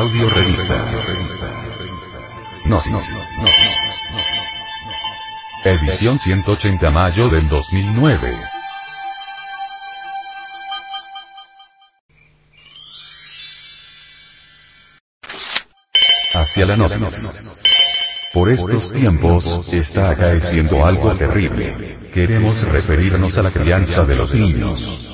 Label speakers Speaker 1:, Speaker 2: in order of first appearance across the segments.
Speaker 1: Audio revista. Gnosis. Edición 180 mayo del 2009. Hacia la noche. Por estos tiempos, está acaeciendo algo terrible. Queremos referirnos a la crianza de los niños.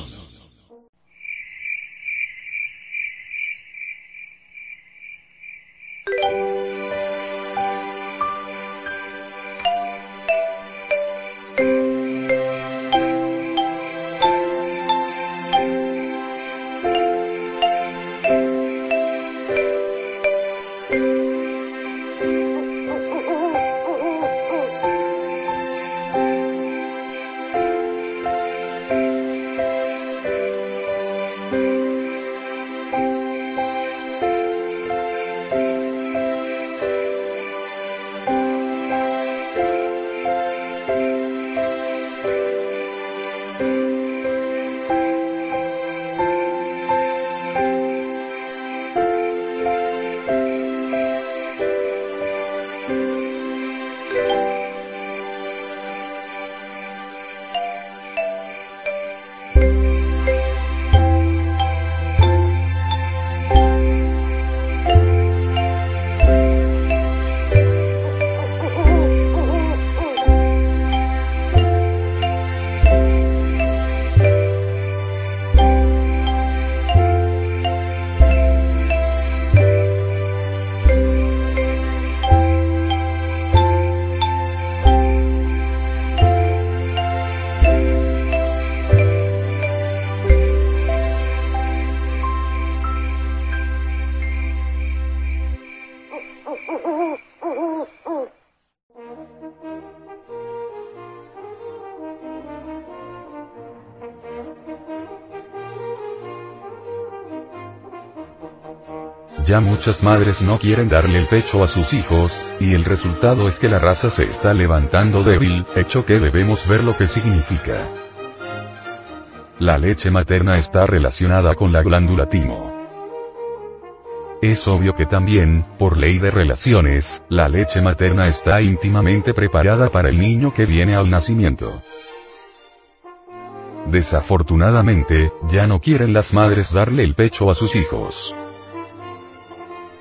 Speaker 1: Ya muchas madres no quieren darle el pecho a sus hijos, y el resultado es que la raza se está levantando débil, hecho que debemos ver lo que significa. La leche materna está relacionada con la glándula timo. Es obvio que también, por ley de relaciones, la leche materna está íntimamente preparada para el niño que viene al nacimiento. Desafortunadamente, ya no quieren las madres darle el pecho a sus hijos.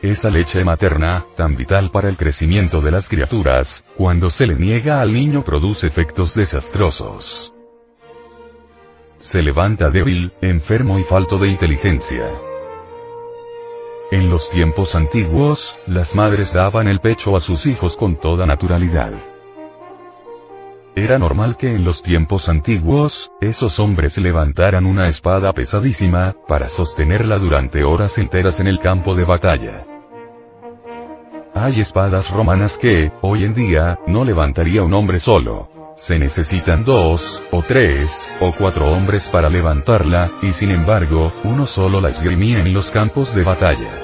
Speaker 1: Esa leche materna, tan vital para el crecimiento de las criaturas, cuando se le niega al niño produce efectos desastrosos. Se levanta débil, enfermo y falto de inteligencia. En los tiempos antiguos, las madres daban el pecho a sus hijos con toda naturalidad. Era normal que en los tiempos antiguos, esos hombres levantaran una espada pesadísima, para sostenerla durante horas enteras en el campo de batalla. Hay espadas romanas que, hoy en día, no levantaría un hombre solo. Se necesitan dos, o tres, o cuatro hombres para levantarla, y sin embargo, uno solo la esgrimía en los campos de batalla.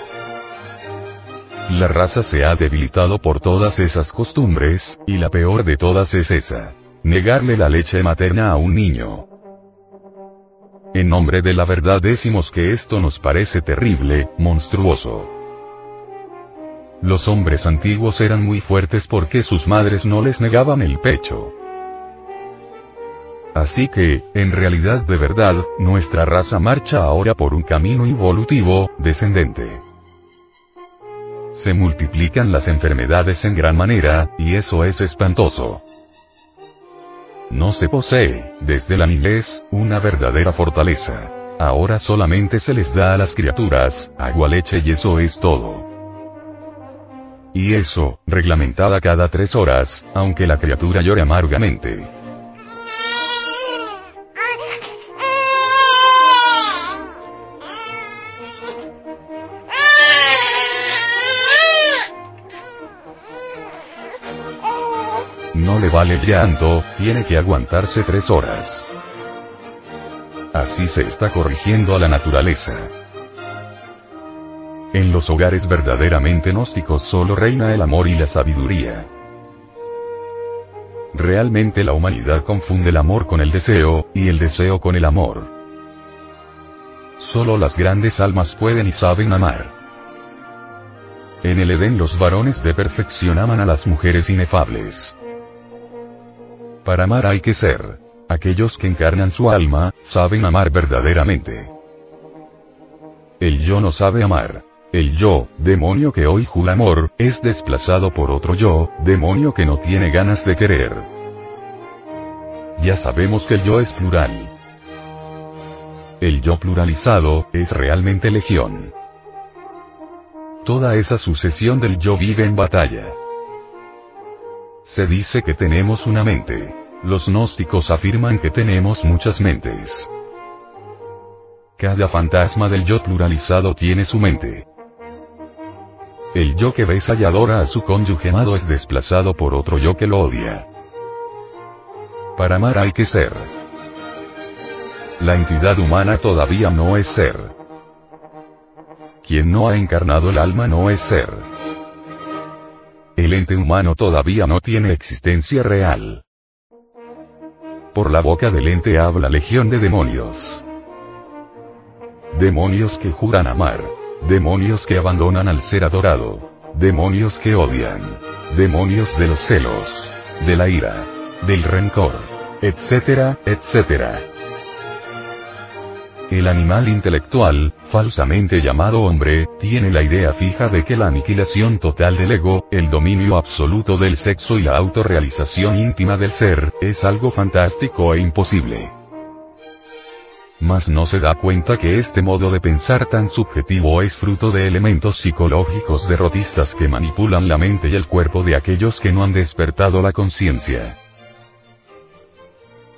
Speaker 1: La raza se ha debilitado por todas esas costumbres, y la peor de todas es esa. Negarle la leche materna a un niño. En nombre de la verdad decimos que esto nos parece terrible, monstruoso. Los hombres antiguos eran muy fuertes porque sus madres no les negaban el pecho. Así que, en realidad de verdad, nuestra raza marcha ahora por un camino evolutivo, descendente. Se multiplican las enfermedades en gran manera, y eso es espantoso. No se posee, desde la niñez, una verdadera fortaleza. Ahora solamente se les da a las criaturas, agua, leche y eso es todo. Y eso, reglamentada cada tres horas, aunque la criatura llore amargamente. Vale llanto, tiene que aguantarse tres horas. Así se está corrigiendo a la naturaleza. En los hogares verdaderamente gnósticos solo reina el amor y la sabiduría. Realmente la humanidad confunde el amor con el deseo, y el deseo con el amor. Solo las grandes almas pueden y saben amar. En el Edén los varones de perfección aman a las mujeres inefables. Para amar hay que ser. Aquellos que encarnan su alma, saben amar verdaderamente. El yo no sabe amar. El yo, demonio que hoy jura amor, es desplazado por otro yo, demonio que no tiene ganas de querer. Ya sabemos que el yo es plural. El yo pluralizado, es realmente legión. Toda esa sucesión del yo vive en batalla. Se dice que tenemos una mente. Los gnósticos afirman que tenemos muchas mentes. Cada fantasma del yo pluralizado tiene su mente. El yo que besa y adora a su cónyuge amado es desplazado por otro yo que lo odia. Para amar hay que ser. La entidad humana todavía no es ser. Quien no ha encarnado el alma no es ser. El ente humano todavía no tiene existencia real. Por la boca del ente habla legión de demonios. Demonios que juran amar. Demonios que abandonan al ser adorado. Demonios que odian. Demonios de los celos. De la ira. Del rencor. Etcétera, etcétera. El animal intelectual, falsamente llamado hombre, tiene la idea fija de que la aniquilación total del ego, el dominio absoluto del sexo y la autorrealización íntima del ser, es algo fantástico e imposible. Mas no se da cuenta que este modo de pensar tan subjetivo es fruto de elementos psicológicos derrotistas que manipulan la mente y el cuerpo de aquellos que no han despertado la conciencia.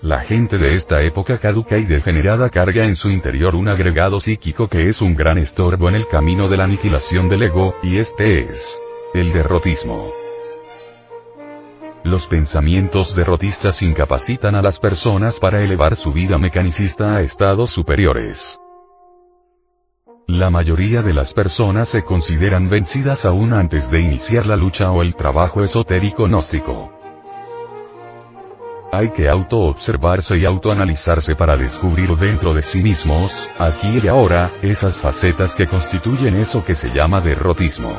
Speaker 1: La gente de esta época caduca y degenerada carga en su interior un agregado psíquico que es un gran estorbo en el camino de la aniquilación del ego, y este es el derrotismo. Los pensamientos derrotistas incapacitan a las personas para elevar su vida mecanicista a estados superiores. La mayoría de las personas se consideran vencidas aún antes de iniciar la lucha o el trabajo esotérico gnóstico. Hay que auto-observarse y autoanalizarse para descubrir dentro de sí mismos, aquí y ahora, esas facetas que constituyen eso que se llama derrotismo.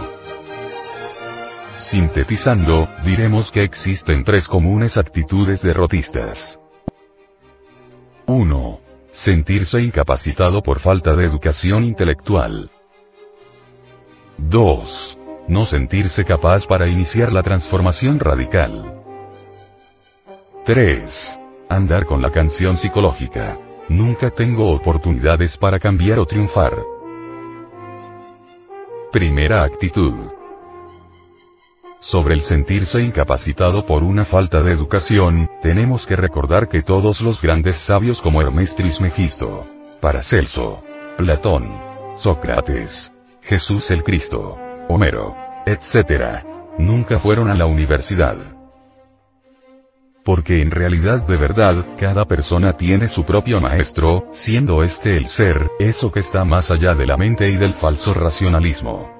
Speaker 1: Sintetizando, diremos que existen tres comunes actitudes derrotistas. 1. Sentirse incapacitado por falta de educación intelectual. 2. No sentirse capaz para iniciar la transformación radical. 3. Andar con la canción psicológica. Nunca tengo oportunidades para cambiar o triunfar. Primera actitud. Sobre el sentirse incapacitado por una falta de educación, tenemos que recordar que todos los grandes sabios como Hermes Trismegisto, Paracelso, Platón, Sócrates, Jesús el Cristo, Homero, etc., nunca fueron a la universidad porque en realidad de verdad, cada persona tiene su propio maestro, siendo este el ser, eso que está más allá de la mente y del falso racionalismo.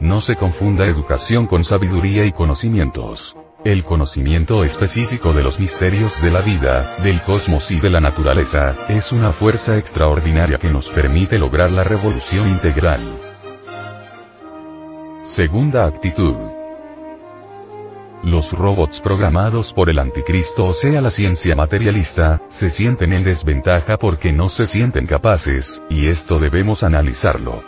Speaker 1: No se confunda educación con sabiduría y conocimientos. El conocimiento específico de los misterios de la vida, del cosmos y de la naturaleza, es una fuerza extraordinaria que nos permite lograr la revolución integral. Segunda actitud. Los robots programados por el anticristo o sea la ciencia materialista, se sienten en desventaja porque no se sienten capaces, y esto debemos analizarlo.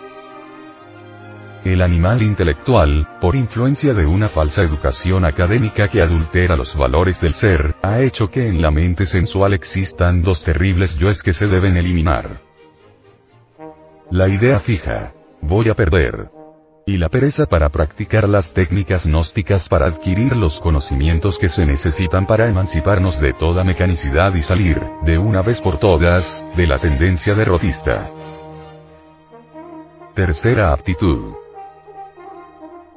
Speaker 1: El animal intelectual, por influencia de una falsa educación académica que adultera los valores del ser, ha hecho que en la mente sensual existan dos terribles yoes que se deben eliminar. La idea fija. Voy a perder y la pereza para practicar las técnicas gnósticas para adquirir los conocimientos que se necesitan para emanciparnos de toda mecanicidad y salir, de una vez por todas, de la tendencia derrotista. Tercera aptitud.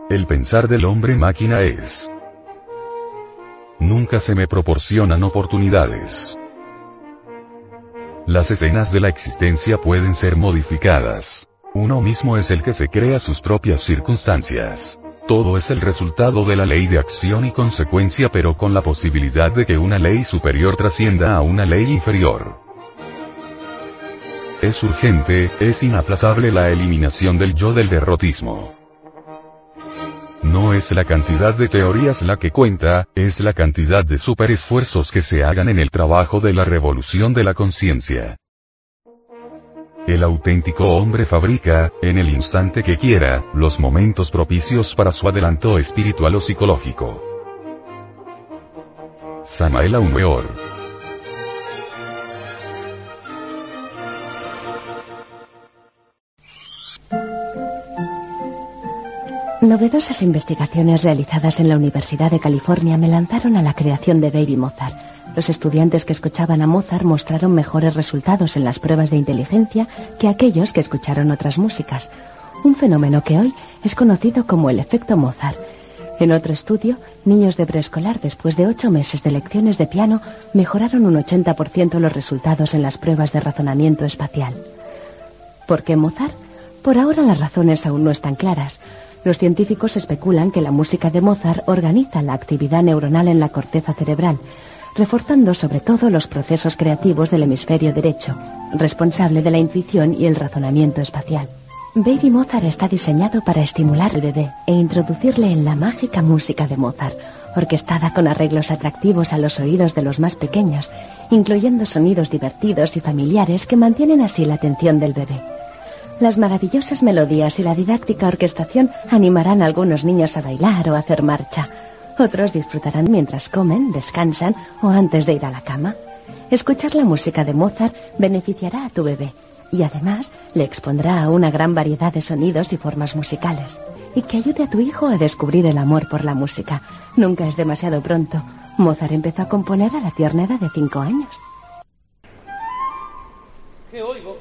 Speaker 1: El pensar del hombre máquina es. Nunca se me proporcionan oportunidades. Las escenas de la existencia pueden ser modificadas. Uno mismo es el que se crea sus propias circunstancias. Todo es el resultado de la ley de acción y consecuencia pero con la posibilidad de que una ley superior trascienda a una ley inferior. Es urgente, es inaplazable la eliminación del yo del derrotismo. No es la cantidad de teorías la que cuenta, es la cantidad de superesfuerzos que se hagan en el trabajo de la revolución de la conciencia. El auténtico hombre fabrica, en el instante que quiera, los momentos propicios para su adelanto espiritual o psicológico. Samael Aumeor
Speaker 2: Novedosas investigaciones realizadas en la Universidad de California me lanzaron a la creación de Baby Mozart. Los estudiantes que escuchaban a Mozart mostraron mejores resultados en las pruebas de inteligencia que aquellos que escucharon otras músicas, un fenómeno que hoy es conocido como el efecto Mozart. En otro estudio, niños de preescolar después de ocho meses de lecciones de piano mejoraron un 80% los resultados en las pruebas de razonamiento espacial. ¿Por qué Mozart? Por ahora las razones aún no están claras. Los científicos especulan que la música de Mozart organiza la actividad neuronal en la corteza cerebral, reforzando sobre todo los procesos creativos del hemisferio derecho, responsable de la intuición y el razonamiento espacial. Baby Mozart está diseñado para estimular al bebé e introducirle en la mágica música de Mozart, orquestada con arreglos atractivos a los oídos de los más pequeños, incluyendo sonidos divertidos y familiares que mantienen así la atención del bebé. Las maravillosas melodías y la didáctica orquestación animarán a algunos niños a bailar o a hacer marcha. Otros disfrutarán mientras comen, descansan o antes de ir a la cama. Escuchar la música de Mozart beneficiará a tu bebé y además le expondrá a una gran variedad de sonidos y formas musicales. Y que ayude a tu hijo a descubrir el amor por la música. Nunca es demasiado pronto. Mozart empezó a componer a la tierna edad de cinco años. ¿Qué oigo?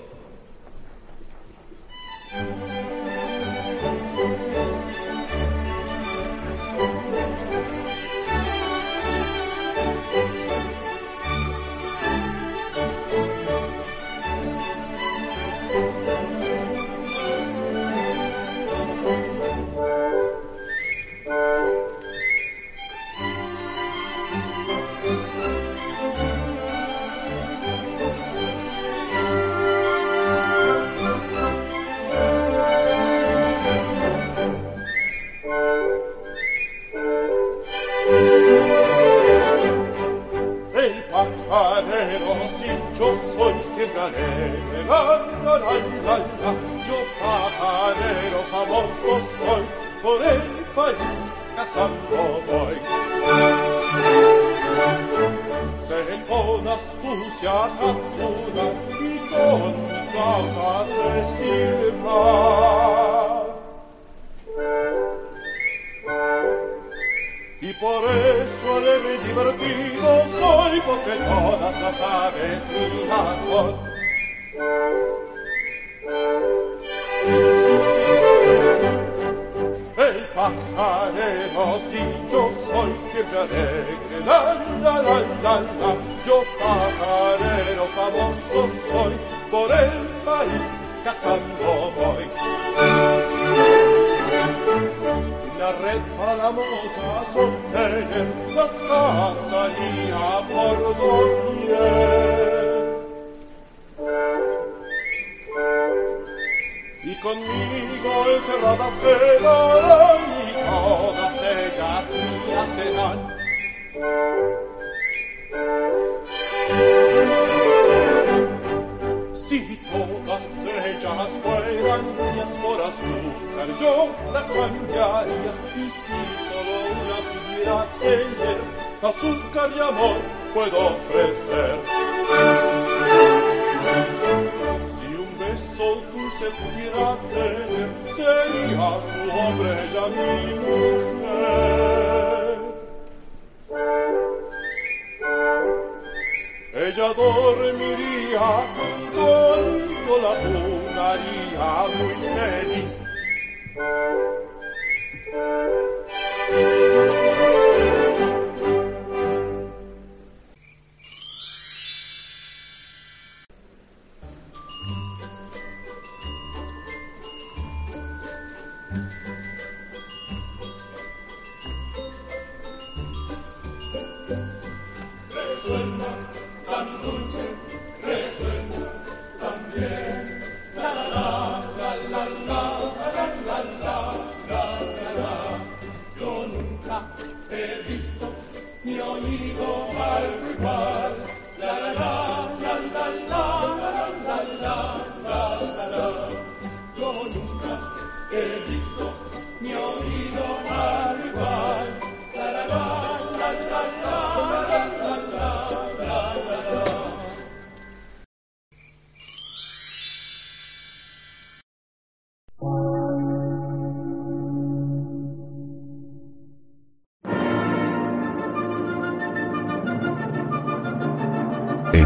Speaker 3: Siempre y por eso alegre y divertido soy porque todas las aves mi razón. El pajarero sí yo soy siempre alegre, dan, yo pajarero famoso soy por el país cazando voy. La red para sostener las cazaría por doquier. Y conmigo encerradas quedarán y todas ellas me serán. se hechas fueran por azúcar, yo las cambiaría. Y si solo una pudiera tener, azúcar y amor puedo ofrecer. Si un beso tu se pudiera tener, sería su hombre, ella mi mujer. Ella dormiría con sola tu, Maria, lui feliz.
Speaker 1: Vigo, Africa.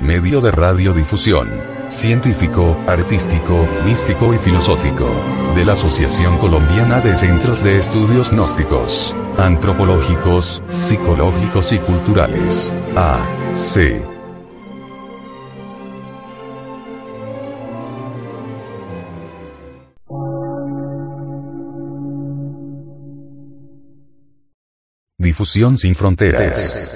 Speaker 1: Medio de radiodifusión, científico, artístico, místico y filosófico, de la Asociación Colombiana de Centros de Estudios Gnósticos, Antropológicos, Psicológicos y Culturales. A. C. Difusión sin fronteras.